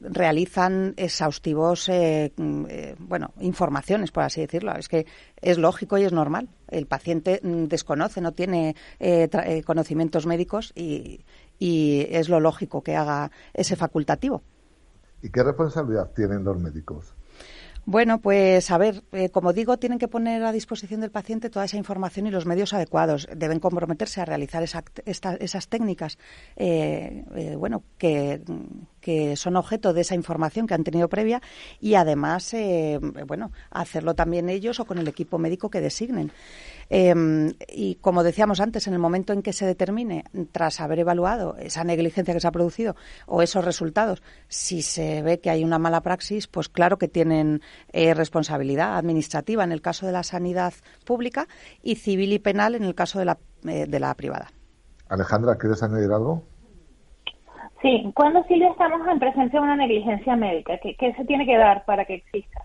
realizan exhaustivos, eh, mm, bueno, informaciones, por así decirlo. Es que es lógico y es normal. El paciente mm, desconoce, no tiene conocimientos médicos y es lo lógico que haga ese facultativo. ¿Y qué responsabilidad tienen los médicos? Bueno, pues a ver, eh, como digo, tienen que poner a disposición del paciente toda esa información y los medios adecuados. Deben comprometerse a realizar esas técnicas, eh, eh, bueno, que, que son objeto de esa información que han tenido previa y además, eh, bueno, hacerlo también ellos o con el equipo médico que designen. Em, y como decíamos antes, en el momento en que se determine, tras haber evaluado esa negligencia que se ha producido o esos resultados, si se ve que hay una mala praxis, pues claro que tienen eh, responsabilidad administrativa en el caso de la sanidad pública y civil y penal en el caso de la, eh, de la privada. Alejandra, ¿quieres añadir algo? Sí, ¿cuándo Silvia estamos en presencia de una negligencia médica? ¿Qué, se tiene que dar para que exista?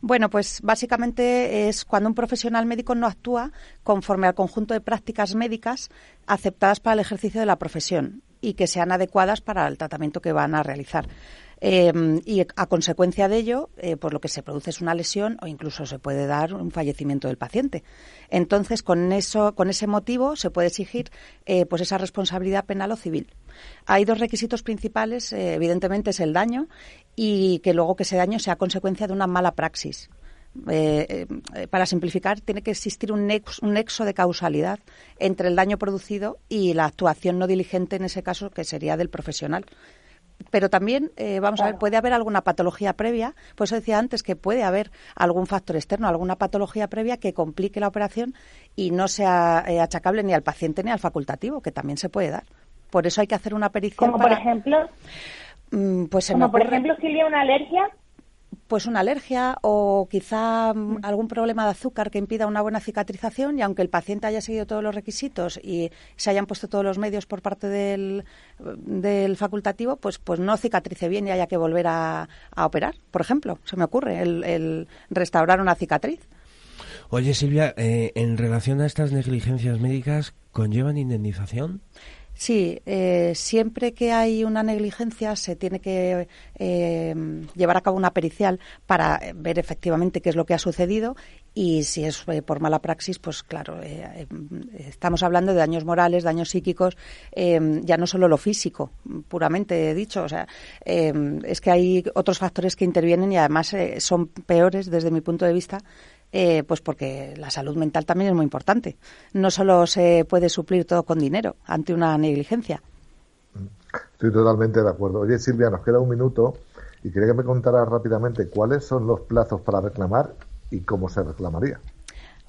Bueno, pues básicamente es cuando un profesional médico no actúa conforme al conjunto de prácticas médicas aceptadas para el ejercicio de la profesión y que sean adecuadas para el tratamiento que van a realizar. Em, y a consecuencia de ello, eh, pues lo que se produce es una lesión o incluso se puede dar un fallecimiento del paciente. Entonces, con eso, con ese motivo, se puede exigir eh, pues esa responsabilidad penal o civil. Hay dos requisitos principales, eh, evidentemente es el daño y que luego que ese daño sea consecuencia de una mala praxis. para simplificar, tiene que existir un un nexo, de causalidad entre el daño producido y la actuación no diligente, en ese caso, que sería del profesional pero también, eh, vamos a ver, puede haber alguna patología previa, por eso decía antes que puede haber algún factor externo, alguna patología previa que complique la operación y no sea eh, achacable ni al paciente ni al facultativo, que también se puede dar. Por eso hay que hacer una pericia. Como por ejemplo. Mm, pues como por ejemplo, Silvia, una alergia pues una alergia o quizá mm, algún problema de azúcar que impida una buena cicatrización y aunque el paciente haya seguido todos los requisitos y se hayan puesto todos los medios por parte del, facultativo, pues, pues no cicatrice bien y haya que volver a, operar, por ejemplo, se me ocurre, el, restaurar una cicatriz. Oye Silvia, eh, en relación a estas negligencias médicas, ¿conllevan indemnización? Sí, eh, siempre que hay una negligencia se tiene que eh, llevar a cabo una pericial para ver efectivamente qué es lo que ha sucedido y si es eh, por mala praxis, pues claro, estamos hablando de daños morales, daños psíquicos, ya no solo lo físico, puramente dicho, o sea, es que hay otros factores que intervienen y además son peores desde mi punto de vista eh, pues porque la salud mental también es muy importante. No solo se puede suplir todo con dinero ante una negligencia. Estoy totalmente de acuerdo. Oye, Silvia, nos queda un minuto y quería que me contaras rápidamente cuáles son los plazos para reclamar y cómo se reclamaría.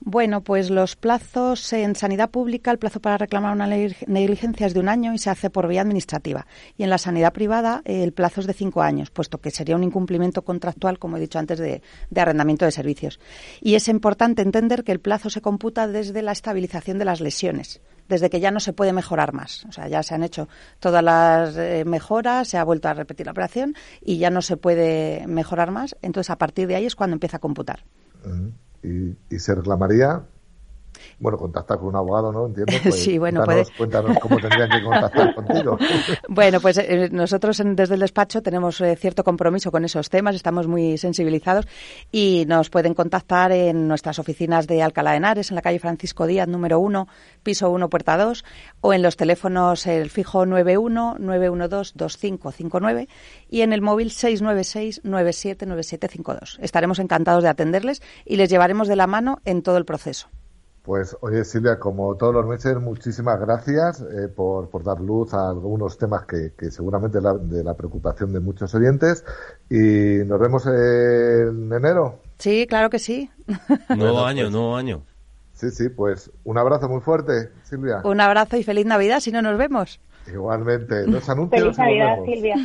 Bueno, pues los plazos en sanidad pública, el plazo para reclamar una negligencia es de un año y se hace por vía administrativa. Y en la sanidad privada el plazo es de cinco años, puesto que sería un incumplimiento contractual, como he dicho antes, de, arrendamiento de servicios. Y es importante entender que el plazo se computa desde la estabilización de las lesiones desde que ya no se puede mejorar más. O sea, ya se han hecho todas las eh, mejoras, se ha vuelto a repetir la operación y ya no se puede mejorar más. Entonces, a partir de ahí es cuando empieza a computar y, y se reclamaría bueno, contactar con un abogado, ¿no? Entiendo. <laughs> Pues, sí, bueno, cuéntanos, cuéntanos cómo tendrían que contactar <laughs> contigo. bueno, pues eh, nosotros desde el despacho tenemos eh, cierto compromiso con esos temas, estamos muy sensibilizados y nos pueden contactar en nuestras oficinas de Alcalá de Henares, en la calle Francisco Díaz, número 1, piso 1, puerta 2, o en los teléfonos el fijo 91 912 2559 y en el móvil 696 979752. Estaremos encantados de atenderles y les llevaremos de la mano en todo el proceso. Pues oye Silvia, como todos los meses, muchísimas gracias eh, por, por, dar luz a algunos temas que, que seguramente la, de la preocupación de muchos oyentes y nos vemos en enero. Sí, claro que sí. <laughs> Nuevo año, pues nuevo año. Sí, sí, pues un abrazo muy fuerte, Silvia. Un abrazo y feliz Navidad si no nos vemos. Igualmente, los <laughs> anuncios. Feliz Navidad, Silvia.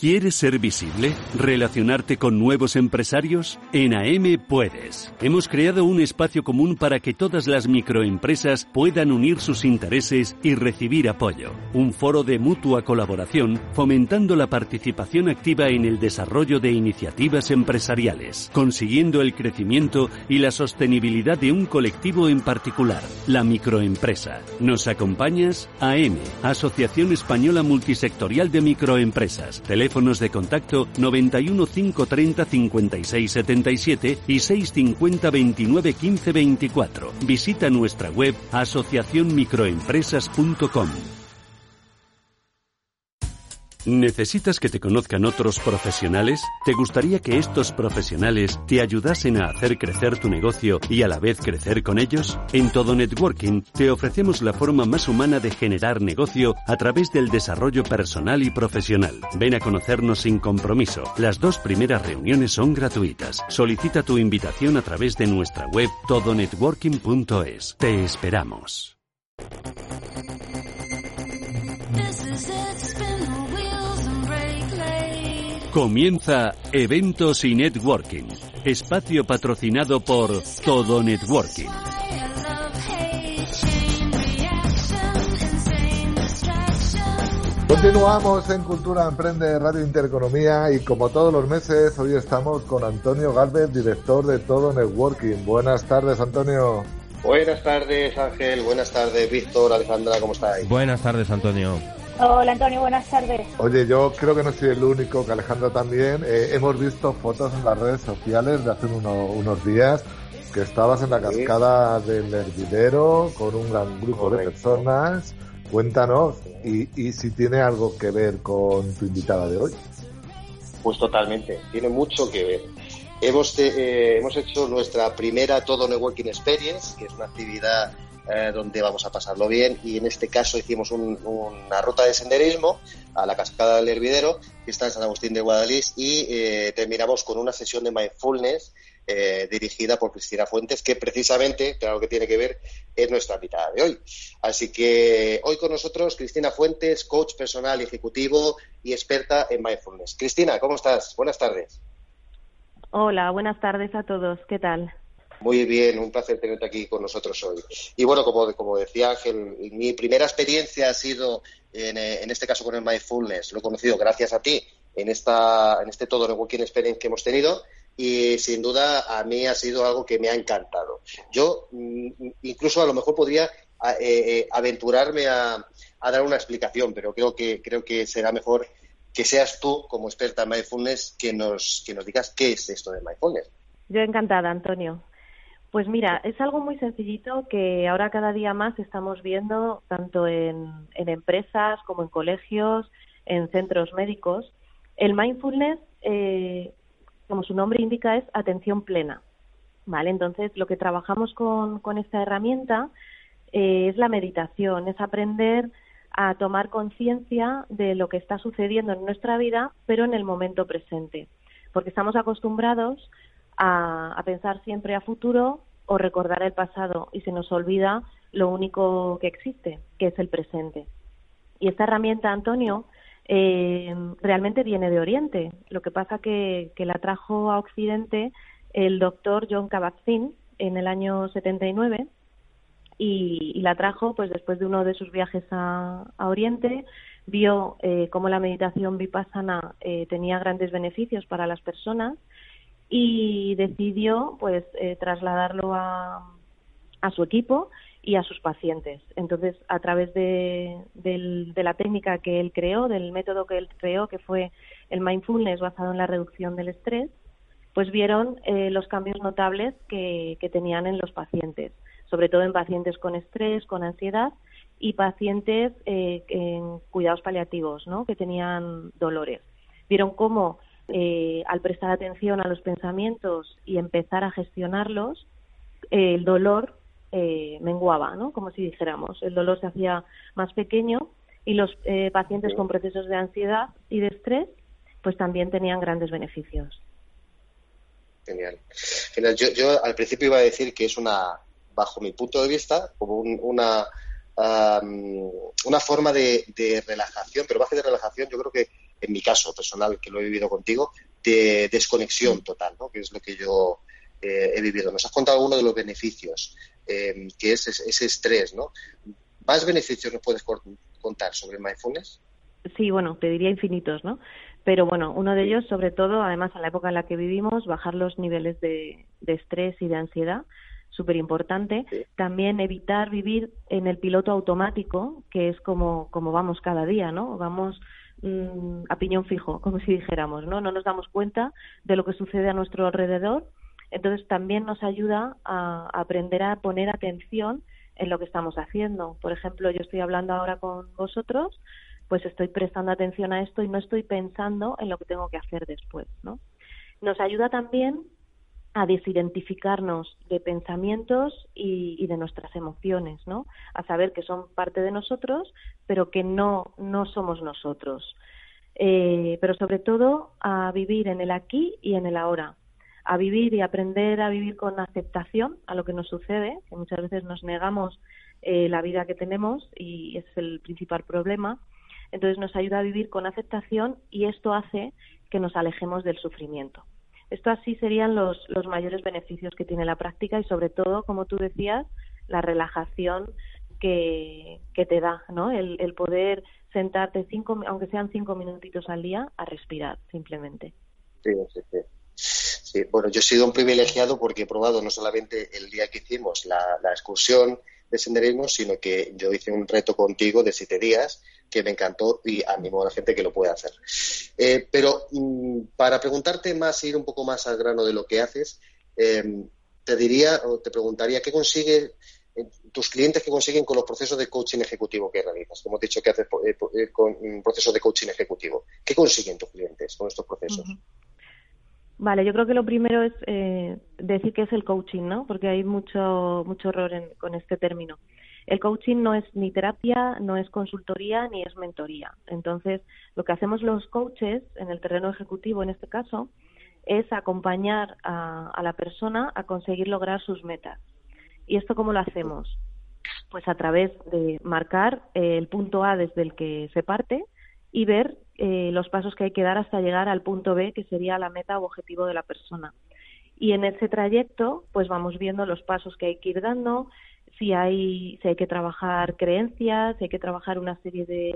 ¿Quieres ser visible? ¿Relacionarte con nuevos empresarios? En AM puedes. Hemos creado un espacio común para que todas las microempresas puedan unir sus intereses y recibir apoyo. Un foro de mutua colaboración fomentando la participación activa en el desarrollo de iniciativas empresariales, consiguiendo el crecimiento y la sostenibilidad de un colectivo en particular, la microempresa. ¿Nos acompañas? AM, Asociación Española Multisectorial de Microempresas teléfonos de contacto 91 530 56 77 y 650 29 15 24. Visita nuestra web asociacionmicroempresas.com. ¿Necesitas que te conozcan otros profesionales? ¿Te gustaría que estos profesionales te ayudasen a hacer crecer tu negocio y a la vez crecer con ellos? En Todo Networking te ofrecemos la forma más humana de generar negocio a través del desarrollo personal y profesional. Ven a conocernos sin compromiso. Las dos primeras reuniones son gratuitas. Solicita tu invitación a través de nuestra web todonetworking.es. Te esperamos. Comienza Eventos y Networking, espacio patrocinado por Todo Networking. Continuamos en Cultura Emprende Radio Intereconomía y como todos los meses, hoy estamos con Antonio Galvez, director de Todo Networking. Buenas tardes, Antonio. Buenas tardes, Ángel. Buenas tardes, Víctor, Alejandra, ¿cómo estáis? Buenas tardes, Antonio. Hola Antonio, buenas tardes. Oye, yo creo que no soy el único, que Alejandra también. Eh, hemos visto fotos en las redes sociales de hace unos días que estabas en la cascada del hervidero con un gran grupo de personas. Cuéntanos, y, y si tiene algo que ver con tu invitada de hoy. Pues totalmente, tiene mucho que ver. Hemos, eh, hemos hecho nuestra primera Todo Networking Experience, que es una actividad eh, donde vamos a pasarlo bien y en este caso hicimos una ruta de senderismo a la cascada del Hervidero que está en San Agustín de Guadalís y eh, terminamos con una sesión de mindfulness eh, dirigida por Cristina Fuentes que precisamente, claro que tiene que ver, es nuestra invitada de hoy. Así que hoy con nosotros Cristina Fuentes, coach personal ejecutivo y experta en mindfulness. Cristina, ¿cómo estás? Buenas tardes. Hola, buenas tardes a todos. ¿Qué tal? Muy bien, un placer tenerte aquí con nosotros hoy. Y bueno, como, como decía Ángel, mi primera experiencia ha sido en, eh, en, este caso con el mindfulness. Lo he conocido gracias a ti en, esta, en este todo networking experience que hemos tenido y sin duda a mí ha sido algo que me ha encantado. Yo mm, incluso a lo mejor podría eh, eh, aventurarme a, a, dar una explicación, pero creo que, creo que será mejor que seas tú, como experta en mindfulness, que nos, que nos digas qué es esto de mindfulness. Yo encantada, Antonio. Pues mira, es algo muy sencillito que ahora cada día más estamos viendo tanto en, empresas como en colegios, en centros médicos. El mindfulness, eh, como su nombre indica, es atención plena. ¿Vale? Entonces, lo que trabajamos con, esta herramienta eh, es la meditación, es aprender a tomar conciencia de lo que está sucediendo en nuestra vida, pero en el momento presente. Porque estamos acostumbrados a, pensar siempre a futuro o recordar el pasado y se nos olvida lo único que existe, que es el presente. Y esta herramienta, Antonio, eh, realmente viene de Oriente. Lo que pasa que, que la trajo a Occidente el doctor John Kabat-Zinn en el año 79 y, y, la trajo pues después de uno de sus viajes a, a Oriente vio eh, cómo la meditación vipassana eh, tenía grandes beneficios para las personas y decidió pues eh, trasladarlo a, a su equipo y a sus pacientes. Entonces, a través de, de, la técnica que él creó, del método que él creó, que fue el mindfulness basado en la reducción del estrés, pues vieron eh, los cambios notables que, que, tenían en los pacientes, sobre todo en pacientes con estrés, con ansiedad y pacientes eh, en cuidados paliativos, ¿no? que tenían dolores. Vieron cómo eh, al prestar atención a los pensamientos y empezar a gestionarlos, eh, el dolor eh, menguaba, ¿no? Como si dijéramos, el dolor se hacía más pequeño y los eh, pacientes con procesos de ansiedad y de estrés, pues también tenían grandes beneficios. Genial. Genial. Yo, yo, al principio iba a decir que es una, bajo mi punto de vista, como un, una, um, una forma de, de relajación, pero más que de relajación, yo creo que en mi caso personal, que lo he vivido contigo, de desconexión total, ¿no? que es lo que yo eh, he vivido. Nos has contado algunos de los beneficios, eh, que es ese estrés, ¿no? ¿Más beneficios nos puedes contar sobre el mindfulness? Sí, bueno, te diría infinitos, ¿no? Pero bueno, uno de ellos, sobre todo, además en la época en la que vivimos, bajar los niveles de, de estrés y de ansiedad, súper importante. Sí. También evitar vivir en el piloto automático, que es como, como vamos cada día, ¿no? Vamos Mm, a piñón fijo, como si dijéramos, ¿no? No nos damos cuenta de lo que sucede a nuestro alrededor. Entonces también nos ayuda a, aprender a poner atención en lo que estamos haciendo. Por ejemplo, yo estoy hablando ahora con vosotros, pues estoy prestando atención a esto y no estoy pensando en lo que tengo que hacer después, ¿no? Nos ayuda también a desidentificarnos de pensamientos y, de nuestras emociones, ¿no? A saber que son parte de nosotros, pero que no, no somos nosotros. Eh, pero sobre todo a vivir en el aquí y en el ahora, a vivir y aprender a vivir con aceptación a lo que nos sucede, que muchas veces nos negamos eh, la vida que tenemos y es el principal problema. Entonces nos ayuda a vivir con aceptación y esto hace que nos alejemos del sufrimiento. Esto así serían los, los mayores beneficios que tiene la práctica y sobre todo, como tú decías, la relajación que, que te da, ¿no? El, el poder sentarte cinco, aunque sean cinco minutitos al día, a respirar simplemente. Sí, sí, sí. Sí, bueno, yo he sido un privilegiado porque he probado no solamente el día que hicimos la, la excursión de senderismo, sino que yo hice un reto contigo de siete días que me encantó y animo a la gente que lo pueda hacer. Eh, pero mm, para preguntarte más, ir un poco más al grano de lo que haces, em, te diría o te preguntaría qué consigue eh, tus clientes que consiguen con los procesos de coaching ejecutivo que realizas. Como he dicho que haces eh, con un proceso de coaching ejecutivo. ¿Qué consiguen tus clientes con estos procesos? Vale, yo creo que lo primero es eh, decir que es el coaching, ¿no? Porque hay mucho mucho error con este término. El coaching no es ni terapia, no es consultoría, ni es mentoría. Entonces, lo que hacemos los coaches en el terreno ejecutivo, en este caso, es acompañar a, la persona a conseguir lograr sus metas. ¿Y esto cómo lo hacemos? Pues a través de marcar eh, el punto A desde el que se parte y ver eh, los pasos que hay que dar hasta llegar al punto B, que sería la meta o objetivo de la persona. Y en ese trayecto, pues vamos viendo los pasos que hay que ir dando, si hay, si hay que trabajar creencias, si hay que trabajar una serie de,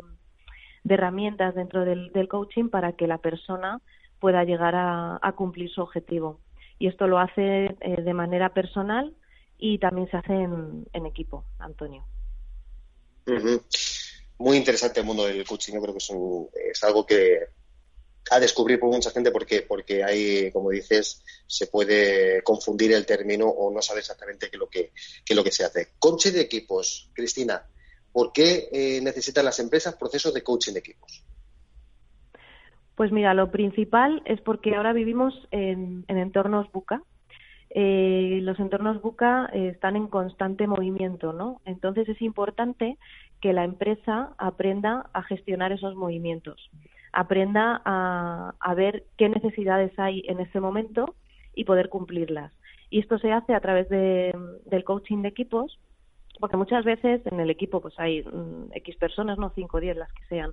herramientas dentro del, coaching para que la persona pueda llegar a, cumplir su objetivo. Y esto lo hace eh, de manera personal y también se hace en, equipo, Antonio muy interesante el mundo del coaching. Yo creo que es, algo que a descubrir por mucha gente porque, porque hay, como dices, se puede confundir el término o no sabe exactamente qué es lo que, qué lo que se hace. Coaching de equipos. Cristina, ¿por qué eh, necesitan las empresas procesos de coaching de equipos? Pues mira, lo principal es porque ahora vivimos en, entornos buca. Eh, los entornos buca eh, están en constante movimiento, ¿no? Entonces es importante que la empresa aprenda a gestionar esos movimientos, aprenda a, ver qué necesidades hay en ese momento y poder cumplirlas. Y esto se hace a través del coaching de equipos, porque muchas veces en el equipo pues hay mm, X personas, no 5 o 10 las que sean,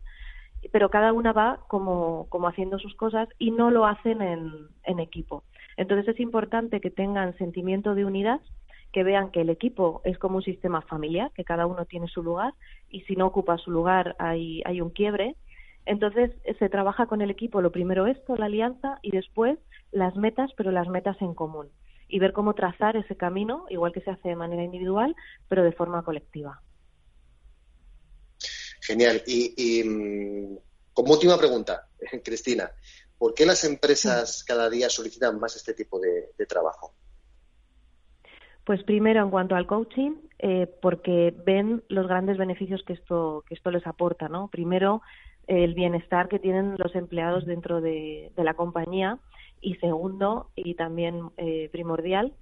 pero cada una va como, como haciendo sus cosas y no lo hacen en, en equipo. Entonces es importante que tengan sentimiento de unidad que vean que el equipo es como un sistema familiar, que cada uno tiene su lugar y si no ocupa su lugar hay, hay un quiebre. Entonces se trabaja con el equipo lo primero esto, la alianza, y después las metas, pero las metas en común. Y ver cómo trazar ese camino, igual que se hace de manera individual, pero de forma colectiva. Genial. Y, mm, como última pregunta, <laughs> Cristina, ¿por qué las empresas cada día solicitan más este tipo de trabajo? Pues primero, en cuanto al coaching, eh, porque ven los grandes beneficios que esto, que esto les aporta, ¿no? Primero, el bienestar que tienen los empleados dentro de, la compañía y segundo, y también eh, primordial,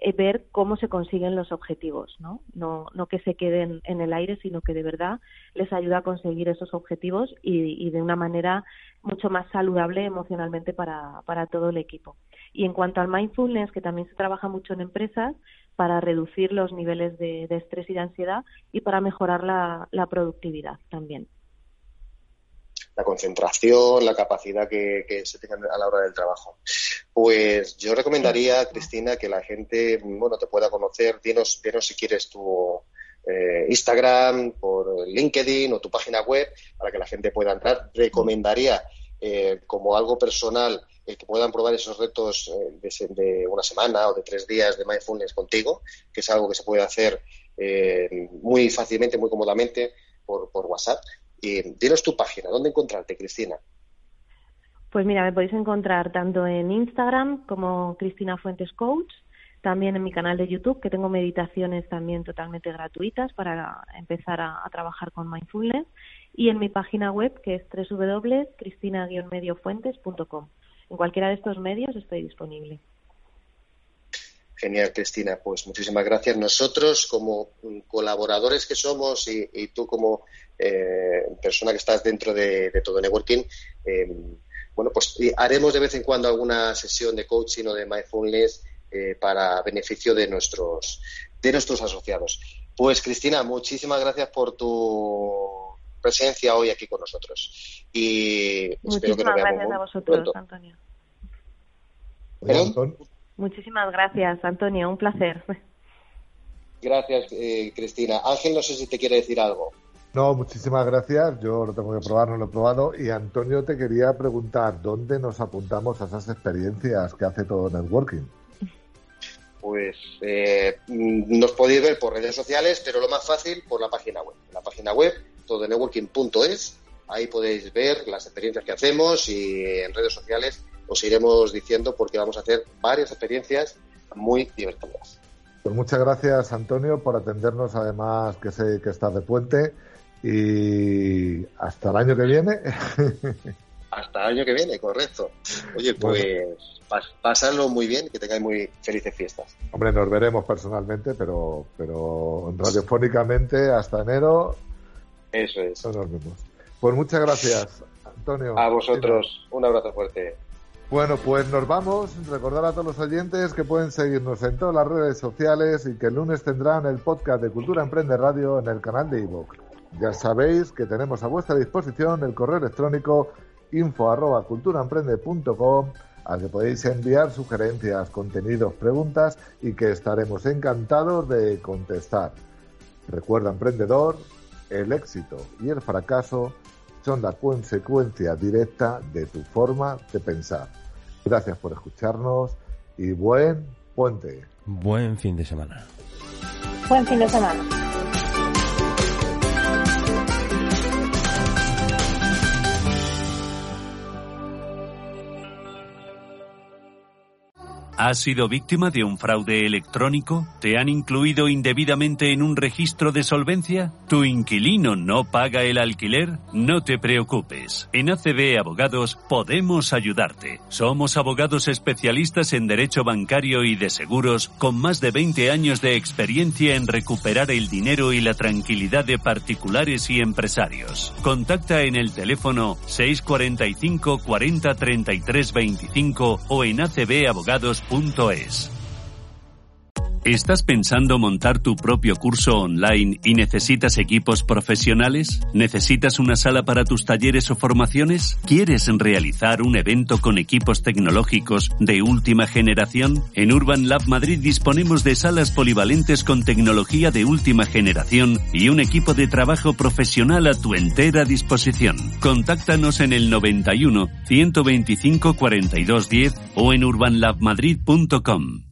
eh, ver cómo se consiguen los objetivos, ¿no? ¿no? No que se queden en el aire, sino que de verdad les ayuda a conseguir esos objetivos y, de una manera mucho más saludable emocionalmente para, para todo el equipo. Y en cuanto al mindfulness, que también se trabaja mucho en empresas para reducir los niveles de, estrés y de ansiedad y para mejorar la, productividad también. La concentración, la capacidad que, se tenga a la hora del trabajo. Pues yo recomendaría, Cristina, que la gente, bueno, te pueda conocer. Dinos, dinos si quieres tu eh, Instagram, por LinkedIn o tu página web para que la gente pueda entrar. Recomendaría eh, como algo personal que puedan probar esos retos eh, de, una semana o de tres días de mindfulness contigo, que es algo que se puede hacer muy fácilmente, muy cómodamente por, por WhatsApp. Y dinos tu página, ¿dónde encontrarte, Cristina? Pues mira, me podéis encontrar tanto en Instagram como Cristina Fuentes Coach, también en mi canal de YouTube, que tengo meditaciones también totalmente gratuitas para empezar a, trabajar con mindfulness, y en mi página web, que es www.cristina-mediofuentes.com. En cualquiera de estos medios estoy disponible. Genial, Cristina. Pues muchísimas gracias. Nosotros, como colaboradores que somos y, tú como eh, persona que estás dentro de, todo networking, eh, bueno, pues haremos de vez en cuando alguna sesión de coaching o de mindfulness eh, para beneficio de nuestros, de nuestros asociados. Pues Cristina, muchísimas gracias por tu presencia hoy aquí con nosotros. Y espero que nos veamos gracias a vosotros, Antonio. Muchísimas gracias, Antonio. Un placer. Gracias, eh, Cristina. Ángel, no sé si te quiere decir algo. No, muchísimas gracias. Yo lo tengo que probar, no lo he probado. Y Antonio, te quería preguntar, ¿dónde nos apuntamos a esas experiencias que hace todo Networking? pues eh, nos podéis ver por redes sociales, pero lo más fácil por la página web. La página web, tododenetworking.es, ahí podéis ver las experiencias que hacemos y en redes sociales os iremos diciendo porque vamos a hacer varias experiencias muy divertidas. Pues muchas gracias, Antonio, por atendernos, además que sé que estás de puente y hasta el año que viene. <laughs> Hasta el año que viene, correcto. Oye, pues pasarlo muy bien, que tengáis muy felices fiestas. Hombre, nos veremos personalmente, pero, pero radiofónicamente hasta enero. Eso es. nos vemos. Pues muchas gracias, Antonio. A vosotros, un abrazo fuerte. Bueno, pues nos vamos. Recordar a todos los oyentes que pueden seguirnos en todas las redes sociales y que el lunes tendrán el podcast de Cultura Emprende Radio en el canal de iVoox. Ya sabéis que tenemos a vuestra disposición el correo electrónico info al que podéis enviar sugerencias, contenidos, preguntas y que estaremos encantados de contestar. Recuerda, emprendedor, el éxito y el fracaso son la consecuencia directa de tu forma de pensar. Gracias por escucharnos y buen puente. Buen fin de semana. Buen fin de semana. ¿Has sido víctima de un fraude electrónico? ¿Te han incluido indebidamente en un registro de solvencia? ¿Tu inquilino no paga el alquiler? No te preocupes. En ACB Abogados podemos ayudarte. Somos abogados especialistas en derecho bancario y de seguros con más de 20 años de experiencia en recuperar el dinero y la tranquilidad de particulares y empresarios. Contacta en el teléfono 645 40 33 25 o en acbabogados.com es. ¿Estás pensando montar tu propio curso online y necesitas equipos profesionales? ¿Necesitas una sala para tus talleres o formaciones? ¿Quieres realizar un evento con equipos tecnológicos de última generación? En Urban Lab Madrid disponemos de salas polivalentes con tecnología de última generación y un equipo de trabajo profesional a tu entera disposición. Contáctanos en el 91 125 4210 o en urbanlabmadrid.com.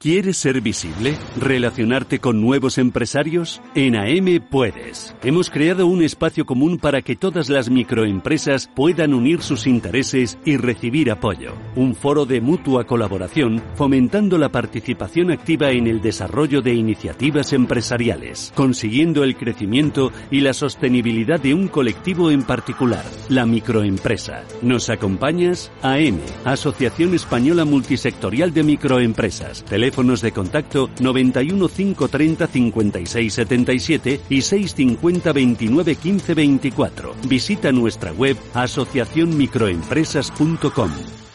¿Quieres ser visible? ¿Relacionarte con nuevos empresarios? En AM puedes. Hemos creado un espacio común para que todas las microempresas puedan unir sus intereses y recibir apoyo. Un foro de mutua colaboración fomentando la participación activa en el desarrollo de iniciativas empresariales, consiguiendo el crecimiento y la sostenibilidad de un colectivo en particular, la microempresa. ¿Nos acompañas? AM, Asociación Española Multisectorial de Microempresas teléfonos de contacto 91 530 56 77 y 650 29 15 24. Visita nuestra web asociacionmicroempresas.com.